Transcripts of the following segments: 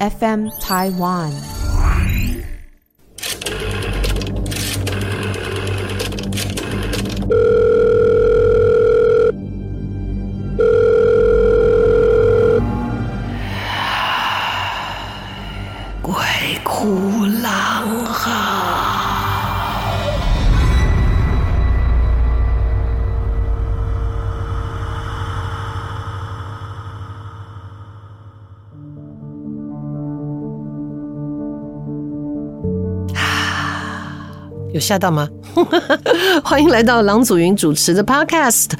FM Taiwan。有吓到吗？欢迎来到郎祖云主持的 Podcast《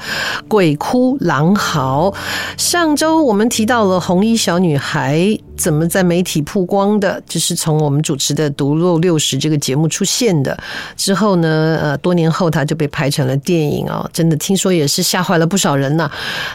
鬼哭狼嚎》。上周我们提到了红衣小女孩怎么在媒体曝光的，就是从我们主持的《独漏六十》这个节目出现的。之后呢，呃，多年后他就被拍成了电影哦，真的听说也是吓坏了不少人呐。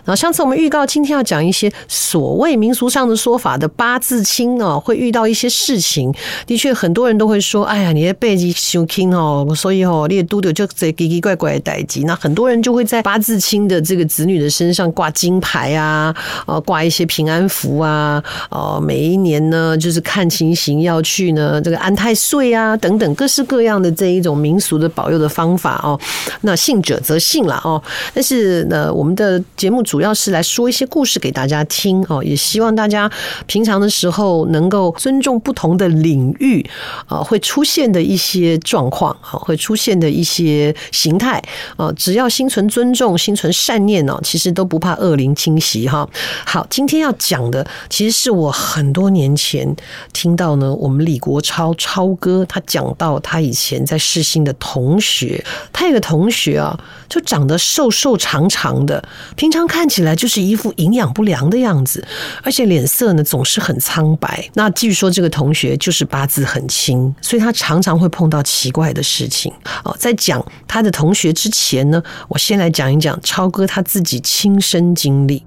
然后上次我们预告今天要讲一些所谓民俗上的说法的八字轻哦，会遇到一些事情。的确，很多人都会说：“哎呀，你的背脊伤轻哦。”所以哦，列都的就这奇奇怪怪的代志，那很多人就会在八字轻的这个子女的身上挂金牌啊，呃，挂一些平安符啊，呃，每一年呢，就是看情形要去呢这个安太岁啊等等各式各样的这一种民俗的保佑的方法哦。那信者则信了哦，但是呢，我们的节目主要是来说一些故事给大家听哦，也希望大家平常的时候能够尊重不同的领域啊，会出现的一些状况会出现的一些形态啊，只要心存尊重、心存善念哦，其实都不怕恶灵侵袭哈。好，今天要讲的其实是我很很多年前听到呢，我们李国超超哥他讲到他以前在世新的同学，他有个同学啊，就长得瘦瘦长长的，平常看起来就是一副营养不良的样子，而且脸色呢总是很苍白。那据说这个同学就是八字很轻，所以他常常会碰到奇怪的事情。哦，在讲他的同学之前呢，我先来讲一讲超哥他自己亲身经历。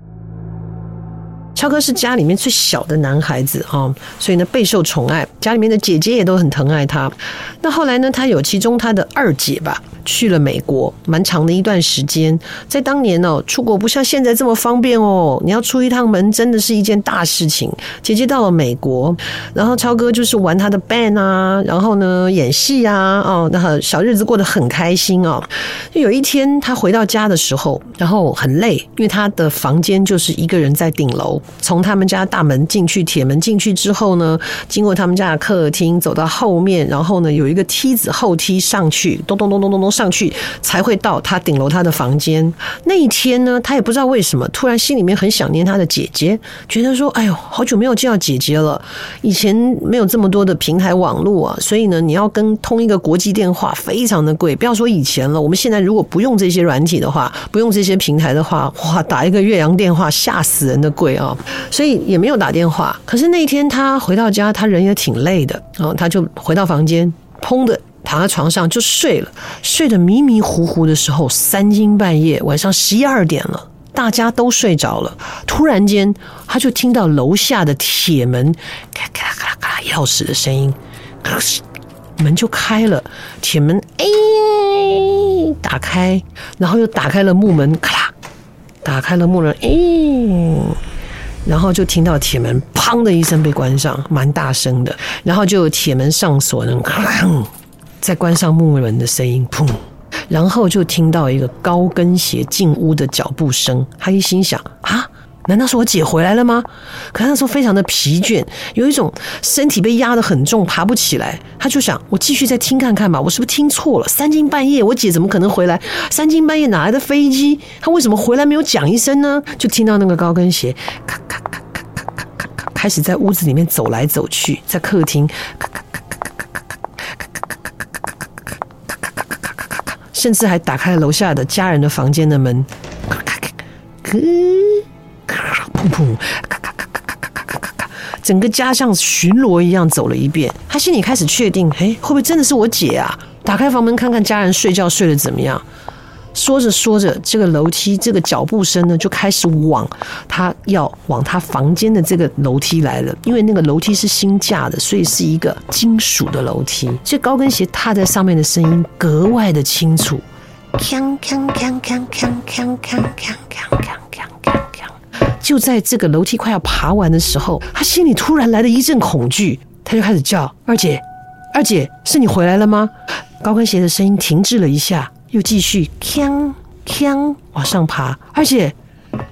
超哥是家里面最小的男孩子啊，所以呢备受宠爱，家里面的姐姐也都很疼爱他。那后来呢，他有其中他的二姐吧。去了美国，蛮长的一段时间。在当年哦，出国不像现在这么方便哦。你要出一趟门，真的是一件大事情。姐姐到了美国，然后超哥就是玩他的 band 啊，然后呢演戏啊，哦，那小日子过得很开心哦。有一天他回到家的时候，然后很累，因为他的房间就是一个人在顶楼。从他们家大门进去，铁门进去之后呢，经过他们家的客厅，走到后面，然后呢有一个梯子后梯上去，咚咚咚咚咚咚。上去才会到他顶楼他的房间。那一天呢，他也不知道为什么，突然心里面很想念他的姐姐，觉得说：“哎呦，好久没有见到姐姐了。以前没有这么多的平台网络啊，所以呢，你要跟通一个国际电话非常的贵。不要说以前了，我们现在如果不用这些软体的话，不用这些平台的话，哇，打一个越洋电话吓死人的贵啊！所以也没有打电话。可是那一天他回到家，他人也挺累的然后，他就回到房间，砰的。躺在床上就睡了，睡得迷迷糊糊的时候，三更半夜，晚上十一二点了，大家都睡着了。突然间，他就听到楼下的铁门咔咔咔咔钥匙的声音，门就开了，铁门哎打开，然后又打开了木门，咔啦，打开了木门哎，然后就听到铁门砰的一声被关上，蛮大声的，然后就有铁门上锁的咔啦。再关上木门的声音，砰！然后就听到一个高跟鞋进屋的脚步声。他一心想：啊，难道是我姐回来了吗？可他那时候非常的疲倦，有一种身体被压得很重，爬不起来。他就想：我继续再听看看吧，我是不是听错了？三更半夜，我姐怎么可能回来？三更半夜哪来的飞机？他为什么回来没有讲一声呢？就听到那个高跟鞋咔咔咔咔咔咔咔咔，开始在屋子里面走来走去，在客厅咔咔。甚至还打开了楼下的家人的房间的门，咔咔咔，咔咔，咔咔咔咔咔咔咔咔，整个家像巡逻一样走了一遍。他心里开始确定，哎，会不会真的是我姐啊？打开房门看看家人睡觉睡得怎么样。说着说着，这个楼梯这个脚步声呢，就开始往他要往他房间的这个楼梯来了。因为那个楼梯是新架的，所以是一个金属的楼梯，这高跟鞋踏在上面的声音格外的清楚。就在这个楼梯快要爬完的时候，他心里突然来了一阵恐惧，他就开始叫：“二姐，二姐，是你回来了吗？”高跟鞋的声音停滞了一下，又继续锵锵往上爬。二姐，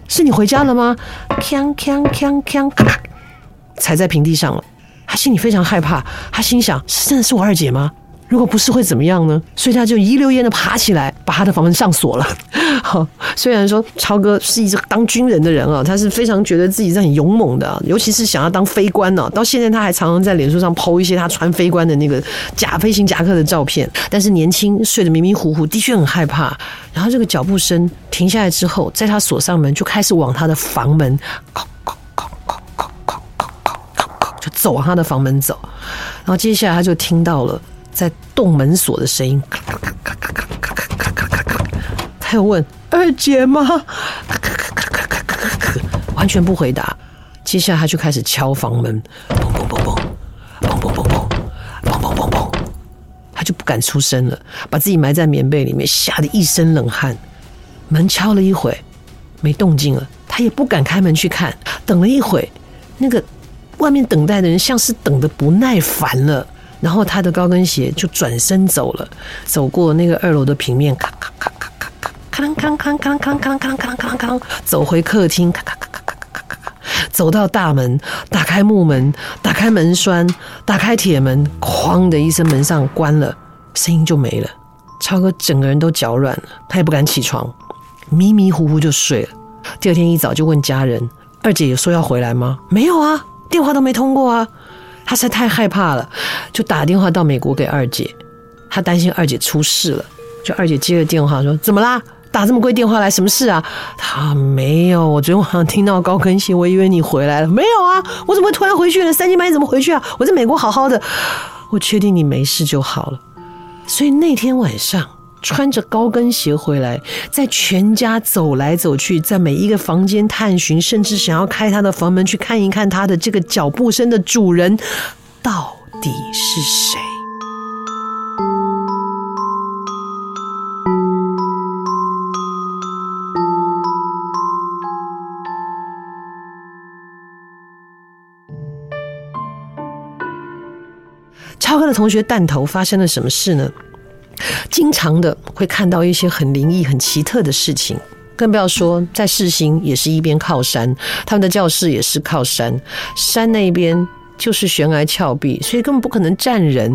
是你回家了吗？锵锵锵锵，踩在平地上了。他心里非常害怕，他心想：是真的是我二姐吗？如果不是会怎么样呢？所以他就一溜烟的爬起来，把他的房门上锁了。好，虽然说超哥是一个当军人的人啊，他是非常觉得自己是很勇猛的，尤其是想要当飞官呢。到现在他还常常在脸书上 PO 一些他穿飞官的那个假飞行夹克的照片。但是年轻睡得迷迷糊糊，的确很害怕。然后这个脚步声停下来之后，在他锁上门，就开始往他的房门。就走往他的房门走，然后接下来他就听到了在动门锁的声音，咔咔咔咔咔咔咔咔咔咔咔，他又问二姐吗？完全不回答。接下来他就开始敲房门，砰砰砰砰，砰砰砰砰，砰砰砰砰，他就不敢出声了，把自己埋在棉被里面，吓得一身冷汗。门敲了一会，没动静了，他也不敢开门去看。等了一会，那个。外面等待的人像是等的不耐烦了，然后他的高跟鞋就转身走了，走过那个二楼的平面，咔咔咔咔咔咔，咔啷咔啷咔啷咔啷咔啷咔啷咔啷咔啷咔啷，走回客厅，咔咔咔咔咔咔咔咔，走到大门，打开木门，打开门栓，打开铁门，哐的一声，门上关了，声音就没了。超哥整个人都脚软了，他也不敢起床，迷迷糊糊就睡了。第二天一早就问家人：“二姐有说要回来吗？”“没有啊。”电话都没通过啊，他实在太害怕了，就打电话到美国给二姐，他担心二姐出事了，就二姐接了电话说：“怎么啦？打这么贵电话来，什么事啊？”他没有，我昨天晚上听到高跟鞋，我以为你回来了，没有啊，我怎么会突然回去呢？三更半夜怎么回去啊？我在美国好好的，我确定你没事就好了，所以那天晚上。穿着高跟鞋回来，在全家走来走去，在每一个房间探寻，甚至想要开他的房门去看一看他的这个脚步声的主人到底是谁？超哥的同学弹头发生了什么事呢？经常的会看到一些很灵异、很奇特的事情，更不要说在世新也是一边靠山，他们的教室也是靠山，山那边就是悬崖峭壁，所以根本不可能站人。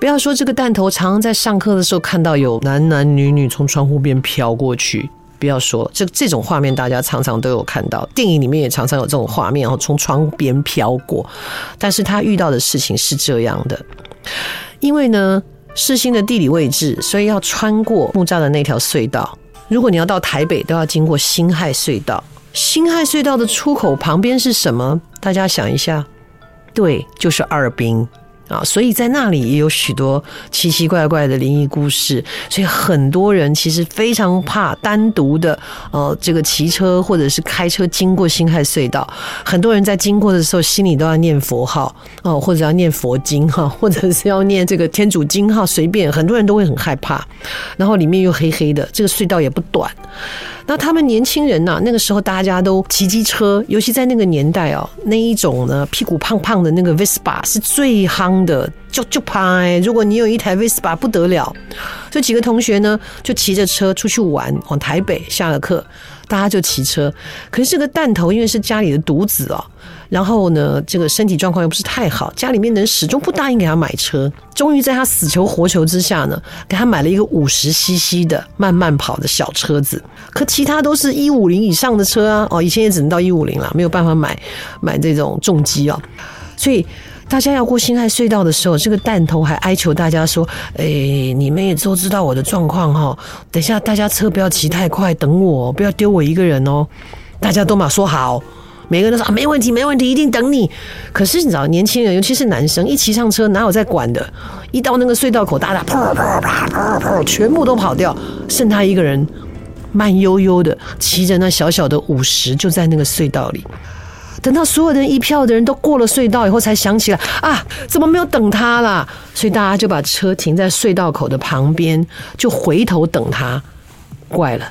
不要说这个弹头，常常在上课的时候看到有男男女女从窗户边飘过去。不要说这这种画面，大家常常都有看到，电影里面也常常有这种画面，然后从窗边飘过。但是他遇到的事情是这样的，因为呢。世新的地理位置，所以要穿过木栅的那条隧道。如果你要到台北，都要经过辛亥隧道。辛亥隧道的出口旁边是什么？大家想一下，对，就是二兵。啊，所以在那里也有许多奇奇怪怪的灵异故事，所以很多人其实非常怕单独的，呃，这个骑车或者是开车经过辛亥隧道。很多人在经过的时候，心里都要念佛号，哦，或者要念佛经哈，或者是要念这个天主经哈，随便，很多人都会很害怕。然后里面又黑黑的，这个隧道也不短。那他们年轻人呐、啊，那个时候大家都骑机车，尤其在那个年代哦，那一种呢，屁股胖胖的那个 Vespa 是最夯的，就就拍。如果你有一台 Vespa 不得了，这几个同学呢就骑着车出去玩，往台北下了课，大家就骑车。可是这个弹头因为是家里的独子哦。然后呢，这个身体状况又不是太好，家里面人始终不答应给他买车。终于在他死求活求之下呢，给他买了一个五十 CC 的慢慢跑的小车子。可其他都是一五零以上的车啊，哦，以前也只能到一五零了，没有办法买买这种重机哦。所以大家要过辛亥隧道的时候，这个弹头还哀求大家说：“哎，你们也都知道我的状况哈，等下大家车不要骑太快，等我，不要丢我一个人哦。”大家都嘛说好。每个人都说啊，没问题，没问题，一定等你。可是你知道，年轻人尤其是男生，一骑上车哪有在管的？一到那个隧道口，大家砰砰砰砰砰，全部都跑掉，剩他一个人慢悠悠的骑着那小小的五十，就在那个隧道里。等到所有的一票的人都过了隧道以后，才想起来啊，怎么没有等他啦？所以大家就把车停在隧道口的旁边，就回头等他。怪了。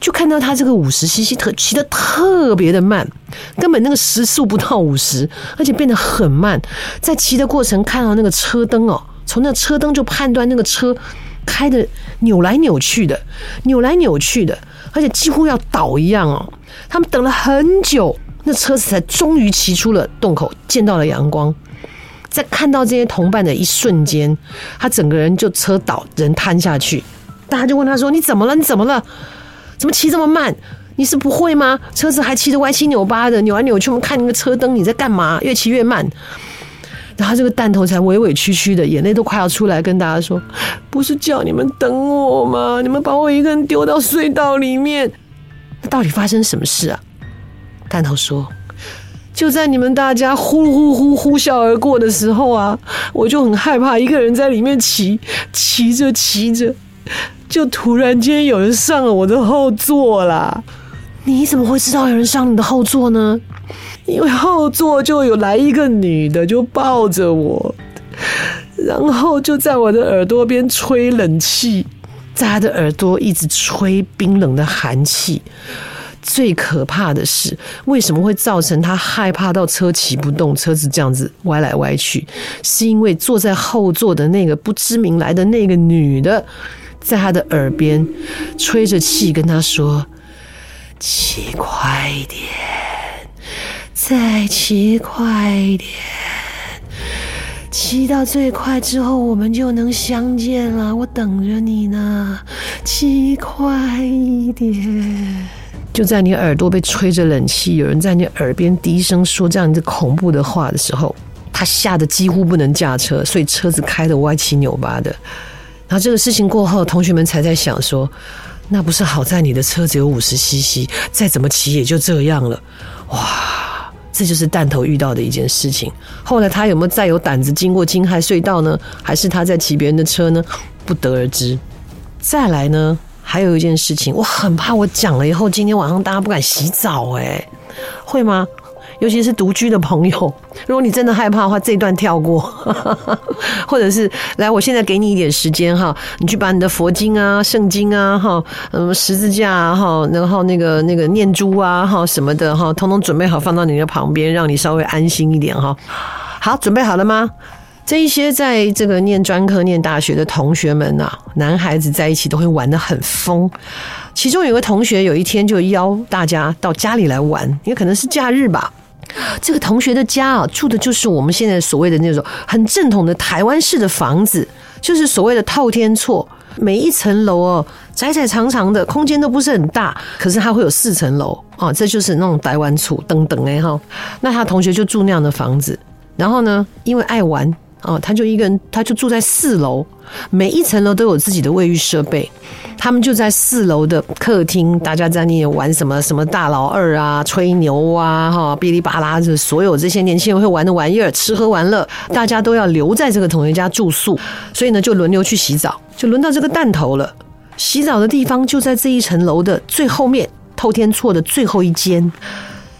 就看到他这个五十 CC 特骑得特别的慢，根本那个时速不到五十，而且变得很慢。在骑的过程看到那个车灯哦，从那车灯就判断那个车开的扭来扭去的，扭来扭去的，而且几乎要倒一样哦。他们等了很久，那车子才终于骑出了洞口，见到了阳光。在看到这些同伴的一瞬间，他整个人就车倒，人瘫下去。大家就问他说：“你怎么了？你怎么了？怎么骑这么慢？你是不会吗？车子还骑得歪七扭八的，扭来扭去。我们看那个车灯，你在干嘛？越骑越慢。”然后这个弹头才委委屈屈的，眼泪都快要出来，跟大家说：“不是叫你们等我吗？你们把我一个人丢到隧道里面，那到底发生什么事啊？”弹头说。就在你们大家呼呼呼呼啸而过的时候啊，我就很害怕，一个人在里面骑，骑着骑着，就突然间有人上了我的后座啦。你怎么会知道有人上你的后座呢？因为后座就有来一个女的，就抱着我，然后就在我的耳朵边吹冷气，在她的耳朵一直吹冰冷的寒气。最可怕的是，为什么会造成他害怕到车骑不动，车子这样子歪来歪去？是因为坐在后座的那个不知名来的那个女的，在他的耳边吹着气，跟他说：“骑快一点，再骑快一点，骑到最快之后，我们就能相见了。我等着你呢，骑快一点。”就在你耳朵被吹着冷气，有人在你耳边低声说这样子恐怖的话的时候，他吓得几乎不能驾车，所以车子开得歪七扭八的。然后这个事情过后，同学们才在想说，那不是好在你的车只有五十 CC，再怎么骑也就这样了。哇，这就是弹头遇到的一件事情。后来他有没有再有胆子经过金海隧道呢？还是他在骑别人的车呢？不得而知。再来呢？还有一件事情，我很怕我讲了以后，今天晚上大家不敢洗澡，哎，会吗？尤其是独居的朋友，如果你真的害怕的话，这一段跳过，或者是来，我现在给你一点时间哈，你去把你的佛经啊、圣经啊、哈，嗯，十字架啊、哈，然后那个那个念珠啊、哈什么的哈，通通准备好放到你的旁边，让你稍微安心一点哈。好，准备好了吗？这一些在这个念专科、念大学的同学们啊，男孩子在一起都会玩的很疯。其中有个同学有一天就邀大家到家里来玩，也可能是假日吧。这个同学的家啊，住的就是我们现在所谓的那种很正统的台湾式的房子，就是所谓的套天厝，每一层楼哦，窄窄长长的，空间都不是很大，可是它会有四层楼啊，这就是那种台湾厝等等哎哈。那他同学就住那样的房子，然后呢，因为爱玩。哦，他就一个人，他就住在四楼，每一层楼都有自己的卫浴设备。他们就在四楼的客厅，大家在那里玩什么什么大老二啊、吹牛啊、哈哔哩吧啦，这所有这些年轻人会玩的玩意儿，吃喝玩乐，大家都要留在这个同学家住宿，所以呢，就轮流去洗澡，就轮到这个弹头了。洗澡的地方就在这一层楼的最后面，透天厝的最后一间。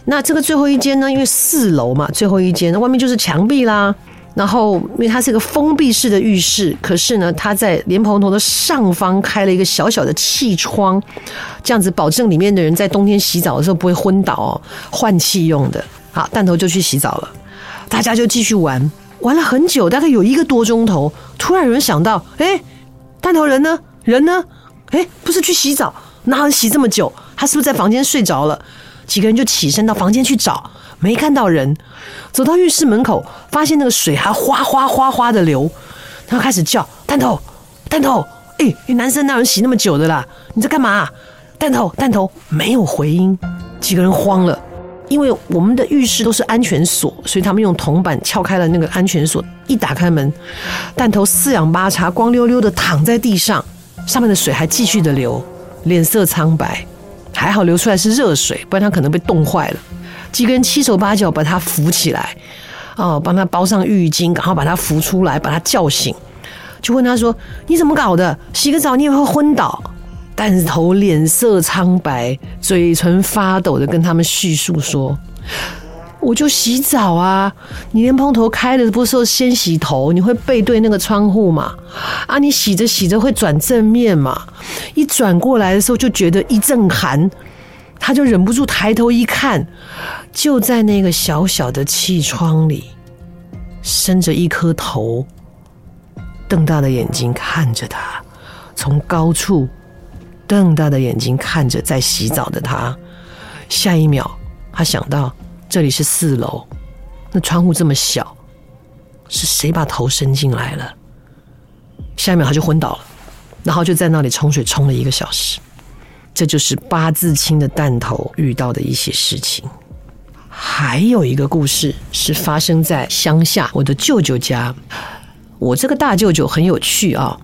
那这个最后一间呢，因为四楼嘛，最后一间，外面就是墙壁啦。然后，因为它是一个封闭式的浴室，可是呢，它在莲蓬头的上方开了一个小小的气窗，这样子保证里面的人在冬天洗澡的时候不会昏倒哦，换气用的。好，弹头就去洗澡了，大家就继续玩，玩了很久，大概有一个多钟头。突然有人想到，哎，弹头人呢？人呢？哎，不是去洗澡，哪能洗这么久？他是不是在房间睡着了？几个人就起身到房间去找。没看到人，走到浴室门口，发现那个水还哗哗哗哗的流，他开始叫弹头，弹头，哎，你男生哪有洗那么久的啦？你在干嘛？弹头，弹头，没有回音，几个人慌了，因为我们的浴室都是安全锁，所以他们用铜板撬开了那个安全锁，一打开门，弹头四仰八叉，光溜溜的躺在地上，上面的水还继续的流，脸色苍白，还好流出来是热水，不然他可能被冻坏了。几个人七手八脚把他扶起来，哦，帮他包上浴巾，然后把他扶出来，把他叫醒，就问他说：“你怎么搞的？洗个澡你也会昏倒？”弹头脸色苍白，嘴唇发抖的跟他们叙述说：“我就洗澡啊，你连蓬头开的不是说先洗头，你会背对那个窗户嘛？啊，你洗着洗着会转正面嘛？一转过来的时候就觉得一阵寒，他就忍不住抬头一看，就在那个小小的气窗里，伸着一颗头，瞪大的眼睛看着他，从高处瞪大的眼睛看着在洗澡的他，下一秒他想到。这里是四楼，那窗户这么小，是谁把头伸进来了？下一秒他就昏倒了，然后就在那里冲水冲了一个小时。这就是八字轻的弹头遇到的一些事情。还有一个故事是发生在乡下，我的舅舅家。我这个大舅舅很有趣啊。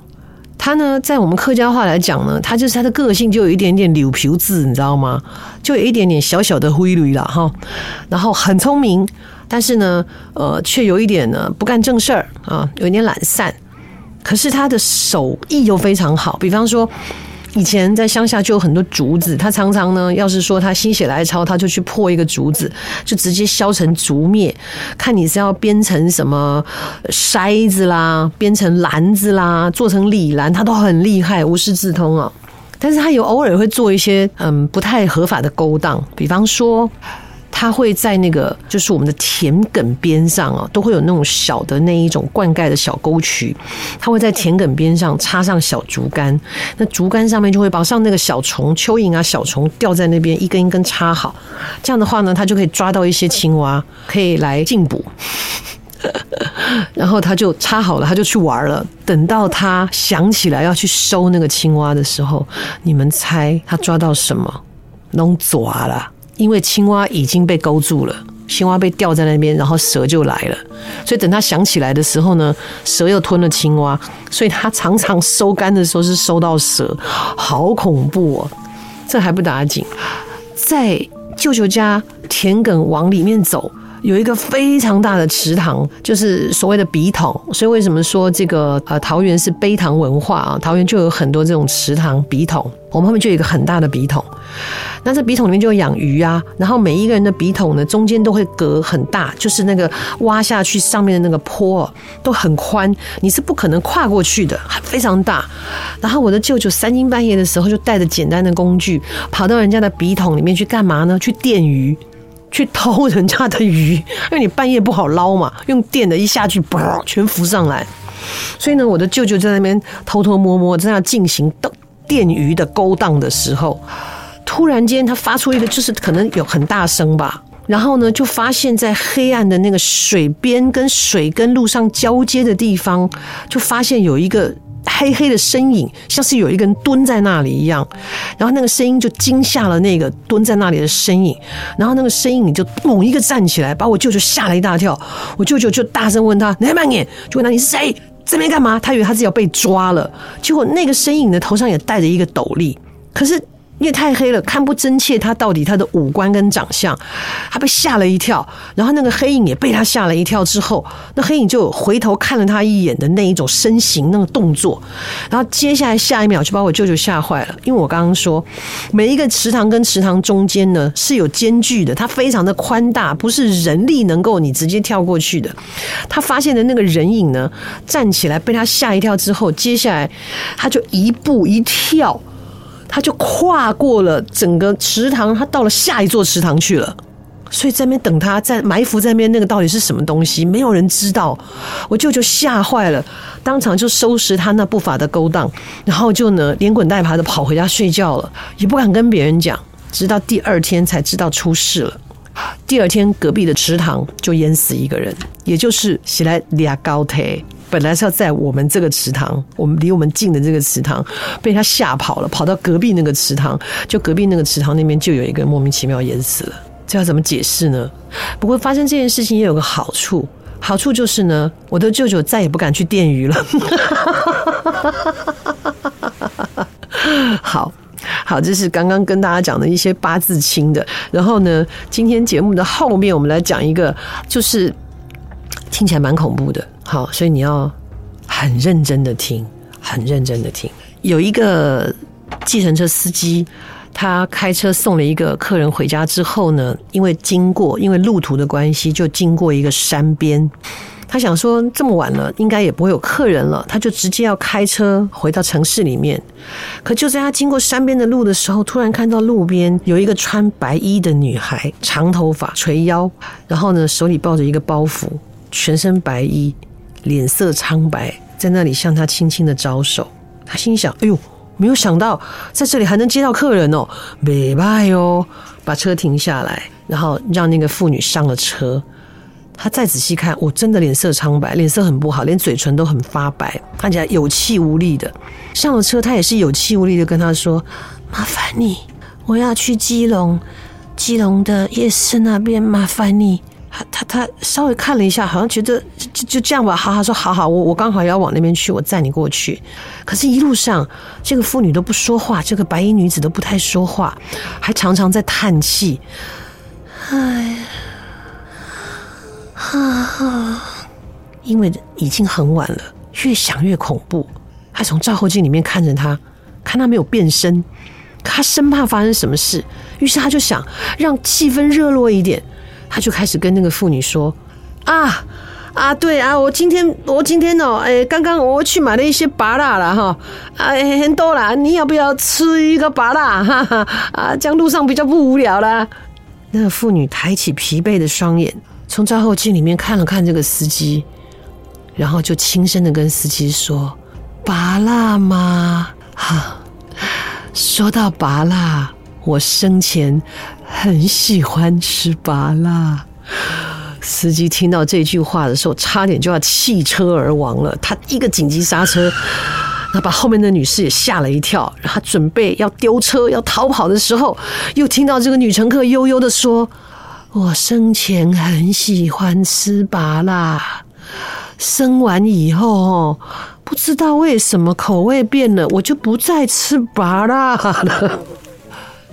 他呢，在我们客家话来讲呢，他就是他的个性就有一点点柳皮子，你知道吗？就有一点点小小的灰驴了哈。然后很聪明，但是呢，呃，却有一点呢不干正事儿啊，有一点懒散。可是他的手艺又非常好，比方说。以前在乡下就有很多竹子，他常常呢，要是说他心血来潮，他就去破一个竹子，就直接削成竹篾，看你是要编成什么筛子啦，编成篮子啦，做成礼篮，他都很厉害，无师自通啊。但是他有偶尔会做一些嗯不太合法的勾当，比方说。他会在那个就是我们的田埂边上啊，都会有那种小的那一种灌溉的小沟渠，他会在田埂边上插上小竹竿，那竹竿上面就会绑上那个小虫、蚯蚓啊、小虫吊在那边，一根一根插好，这样的话呢，他就可以抓到一些青蛙，可以来进补。然后他就插好了，他就去玩了。等到他想起来要去收那个青蛙的时候，你们猜他抓到什么？弄抓了。因为青蛙已经被勾住了，青蛙被吊在那边，然后蛇就来了。所以等他想起来的时候呢，蛇又吞了青蛙，所以他常常收竿的时候是收到蛇，好恐怖哦！这还不打紧，在舅舅家田埂往里面走，有一个非常大的池塘，就是所谓的笔筒。所以为什么说这个呃桃园是陂塘文化啊？桃园就有很多这种池塘笔筒，我们后面就有一个很大的笔筒。那这笔筒里面就养鱼啊，然后每一个人的笔筒呢，中间都会隔很大，就是那个挖下去上面的那个坡都很宽，你是不可能跨过去的，非常大。然后我的舅舅三更半夜的时候就带着简单的工具跑到人家的笔筒里面去干嘛呢？去电鱼，去偷人家的鱼，因为你半夜不好捞嘛，用电的一下去，嘣，全浮上来。所以呢，我的舅舅在那边偷偷摸摸在那进行电鱼的勾当的时候。突然间，他发出一个，就是可能有很大声吧，然后呢，就发现，在黑暗的那个水边跟水跟路上交接的地方，就发现有一个黑黑的身影，像是有一个人蹲在那里一样。然后那个声音就惊吓了那个蹲在那里的身影，然后那个身影就猛一个站起来，把我舅舅吓了一大跳。我舅舅就大声问他：“你慢点！”就问他：“你是谁？这边干嘛？”他以为他自己要被抓了，结果那个身影的头上也戴着一个斗笠，可是。因为太黑了，看不真切，他到底他的五官跟长相，他被吓了一跳，然后那个黑影也被他吓了一跳。之后，那黑影就回头看了他一眼的那一种身形、那个动作，然后接下来下一秒就把我舅舅吓坏了。因为我刚刚说，每一个池塘跟池塘中间呢是有间距的，它非常的宽大，不是人力能够你直接跳过去的。他发现的那个人影呢，站起来被他吓一跳之后，接下来他就一步一跳。他就跨过了整个池塘，他到了下一座池塘去了。所以在那边等他，在埋伏在那边那个到底是什么东西，没有人知道。我舅舅吓坏了，当场就收拾他那不法的勾当，然后就呢连滚带爬的跑回家睡觉了，也不敢跟别人讲。直到第二天才知道出事了。第二天隔壁的池塘就淹死一个人，也就是起来俩高铁。本来是要在我们这个池塘，我们离我们近的这个池塘，被他吓跑了，跑到隔壁那个池塘，就隔壁那个池塘那边就有一个莫名其妙淹死了，这要怎么解释呢？不过发生这件事情也有个好处，好处就是呢，我的舅舅再也不敢去电鱼了。好好，这是刚刚跟大家讲的一些八字轻的，然后呢，今天节目的后面我们来讲一个，就是听起来蛮恐怖的。好，所以你要很认真的听，很认真的听。有一个计程车司机，他开车送了一个客人回家之后呢，因为经过，因为路途的关系，就经过一个山边。他想说这么晚了，应该也不会有客人了，他就直接要开车回到城市里面。可就在他经过山边的路的时候，突然看到路边有一个穿白衣的女孩，长头发垂腰，然后呢手里抱着一个包袱，全身白衣，脸色苍白，在那里向他轻轻的招手。他心想：哎呦，没有想到在这里还能接到客人哦，没拜哦，把车停下来，然后让那个妇女上了车。他再仔细看，我真的脸色苍白，脸色很不好，连嘴唇都很发白，看起来有气无力的。上了车，他也是有气无力的跟他说：“麻烦你，我要去基隆，基隆的夜市那边，麻烦你。”他他他稍微看了一下，好像觉得就就这样吧。好好说，好好，我我刚好要往那边去，我载你过去。可是，一路上这个妇女都不说话，这个白衣女子都不太说话，还常常在叹气。哎。啊！因为已经很晚了，越想越恐怖。他从照后镜里面看着他，看他没有变身，他生怕发生什么事，于是他就想让气氛热络一点，他就开始跟那个妇女说：“啊啊，对啊，我今天我今天哦，哎，刚刚我去买了一些芭乐了哈，哎，很多啦，你要不要吃一个芭乐？哈哈啊，这样路上比较不无聊啦。”那个妇女抬起疲惫的双眼。从照后镜里面看了看这个司机，然后就轻声的跟司机说：“芭乐吗？哈，说到芭乐，我生前很喜欢吃芭辣。”司机听到这句话的时候，差点就要弃车而亡了。他一个紧急刹车，那把后面的女士也吓了一跳。他准备要丢车要逃跑的时候，又听到这个女乘客悠悠的说。我生前很喜欢吃芭辣，生完以后哦，不知道为什么口味变了，我就不再吃芭辣了。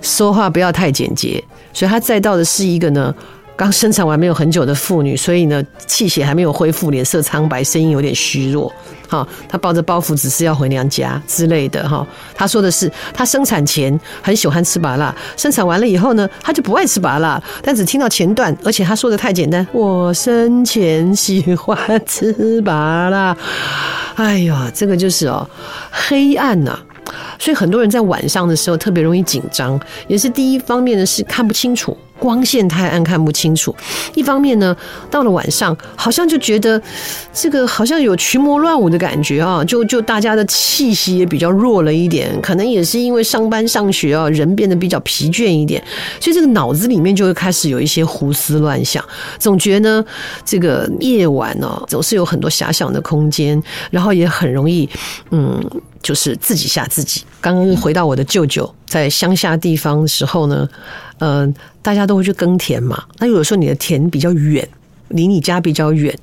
说话不要太简洁，所以他载到的是一个呢。刚生产完没有很久的妇女，所以呢，气血还没有恢复，脸色苍白，声音有点虚弱。哈，她抱着包袱，只是要回娘家之类的。哈，她说的是，她生产前很喜欢吃芭乐，生产完了以后呢，她就不爱吃芭乐，但只听到前段，而且她说的太简单。我生前喜欢吃芭乐。哎呀，这个就是哦，黑暗呐、啊。所以很多人在晚上的时候特别容易紧张，也是第一方面的，是看不清楚。光线太暗，看不清楚。一方面呢，到了晚上，好像就觉得这个好像有群魔乱舞的感觉啊，就就大家的气息也比较弱了一点。可能也是因为上班上学啊，人变得比较疲倦一点，所以这个脑子里面就会开始有一些胡思乱想，总觉得呢，这个夜晚呢，总是有很多遐想的空间，然后也很容易，嗯。就是自己吓自己。刚刚回到我的舅舅在乡下地方的时候呢，嗯、大家都会去耕田嘛。那有的时候你的田比较远，离你家比较远。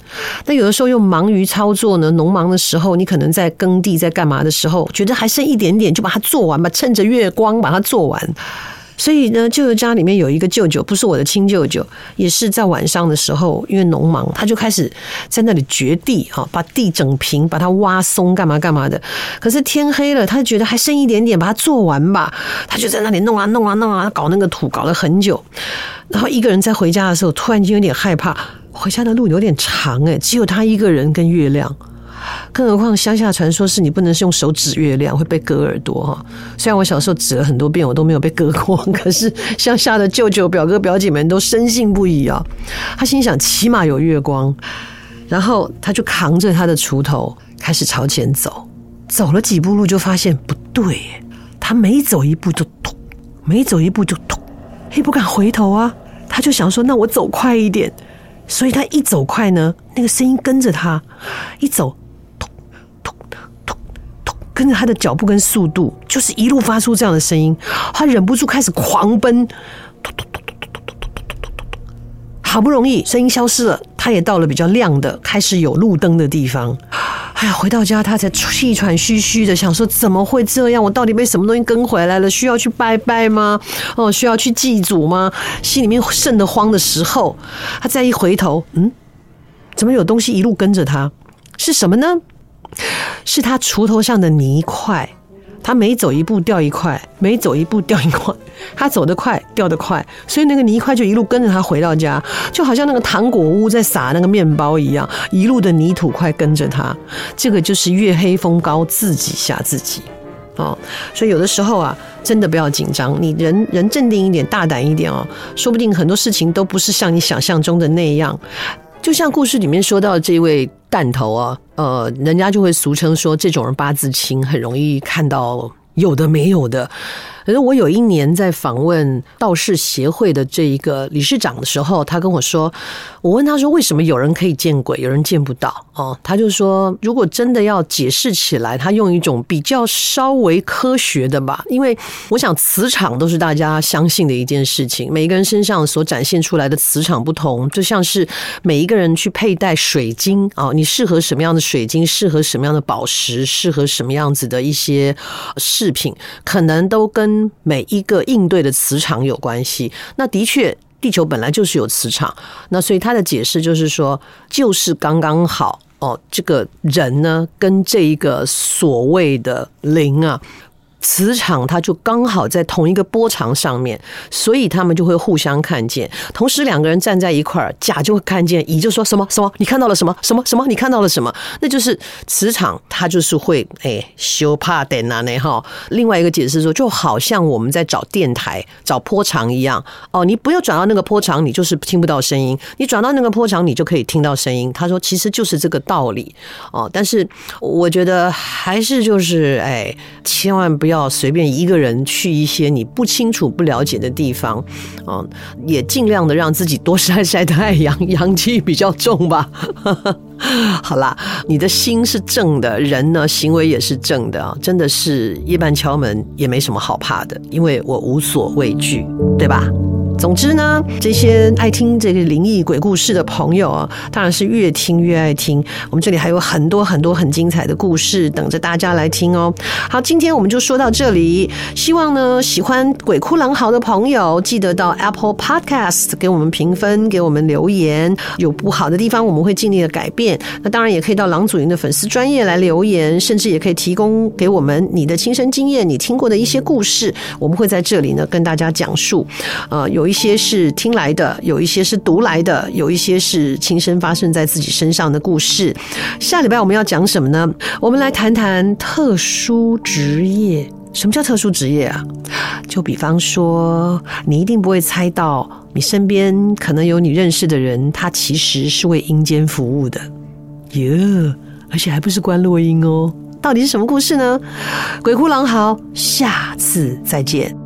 那有的时候又忙于操作呢，农忙的时候，你可能在耕地在干嘛的时候，觉得还剩一点点，就把它做完吧，趁着月光把它做完。所以呢，舅舅家里面有一个舅舅，不是我的亲舅舅，也是在晚上的时候，因为农忙，他就开始在那里掘地啊，把地整平，把它挖松，干嘛干嘛的。可是天黑了，他觉得还剩一点点，把它做完吧。他就在那里弄啊弄啊弄啊，搞那个土，搞了很久。然后一个人在回家的时候，突然间有点害怕，回家的路有点长诶，只有他一个人跟月亮。更何况乡下传说是你不能是用手指月亮，会被割耳朵哈。虽然我小时候指了很多遍，我都没有被割过，可是乡下的舅舅、表哥、表姐们都深信不疑啊。他心想起码有月光，然后他就扛着他的锄头开始朝前走。走了几步路就发现不对，他每走一步就痛，每走一步就痛，也不敢回头啊。他就想说，那我走快一点。所以他一走快呢，那个声音跟着他一走。跟着他的脚步跟速度，就是一路发出这样的声音，他忍不住开始狂奔，好不容易声音消失了，他也到了比较亮的、开始有路灯的地方。哎呀，回到家他才气喘吁吁的想说：怎么会这样？我到底被什么东西跟回来了？需要去拜拜吗？哦，需要去祭祖吗？心里面瘆得慌的时候，他再一回头，嗯，怎么有东西一路跟着他？是什么呢？是他锄头上的泥块，他每走一步掉一块，每走一步掉一块，他走得快，掉得快，所以那个泥块就一路跟着他回到家，就好像那个糖果屋在撒那个面包一样，一路的泥土块跟着他。这个就是月黑风高，自己吓自己哦。所以有的时候啊，真的不要紧张，你人人镇定一点，大胆一点哦，说不定很多事情都不是像你想象中的那样。就像故事里面说到的这位弹头啊，呃，人家就会俗称说，这种人八字轻，很容易看到有的没有的。可是我有一年在访问道士协会的这一个理事长的时候，他跟我说，我问他说，为什么有人可以见鬼，有人见不到？哦，他就说，如果真的要解释起来，他用一种比较稍微科学的吧，因为我想磁场都是大家相信的一件事情，每一个人身上所展现出来的磁场不同，就像是每一个人去佩戴水晶啊，你适合什么样的水晶，适合什么样的宝石，适合什么样子的一些饰品，可能都跟每一个应对的磁场有关系，那的确，地球本来就是有磁场，那所以他的解释就是说，就是刚刚好哦，这个人呢，跟这一个所谓的灵啊。磁场它就刚好在同一个波长上面，所以他们就会互相看见。同时两个人站在一块儿，甲就会看见乙，就说什么什么，你看到了什么什么什么，你看到了什么？那就是磁场，它就是会哎修怕点啊那哈。另外一个解释说，就好像我们在找电台找波长一样哦，你不要转到那个波长，你就是听不到声音；你转到那个波长，你就可以听到声音。他说，其实就是这个道理哦。但是我觉得还是就是哎，千万不要。要随便一个人去一些你不清楚、不了解的地方，嗯，也尽量的让自己多晒晒太阳，阳气比较重吧。好啦，你的心是正的，人呢，行为也是正的啊，真的是夜半敲门也没什么好怕的，因为我无所畏惧，对吧？总之呢，这些爱听这个灵异鬼故事的朋友啊，当然是越听越爱听。我们这里还有很多很多很精彩的故事等着大家来听哦。好，今天我们就说到这里。希望呢，喜欢鬼哭狼嚎的朋友，记得到 Apple Podcast 给我们评分，给我们留言。有不好的地方，我们会尽力的改变。那当然也可以到郎祖筠的粉丝专业来留言，甚至也可以提供给我们你的亲身经验，你听过的一些故事，我们会在这里呢跟大家讲述。呃，有一些是听来的，有一些是读来的，有一些是亲身发生在自己身上的故事。下礼拜我们要讲什么呢？我们来谈谈特殊职业。什么叫特殊职业啊？就比方说，你一定不会猜到，你身边可能有你认识的人，他其实是为阴间服务的。哟，而且还不是关洛英哦。到底是什么故事呢？鬼哭狼嚎，下次再见。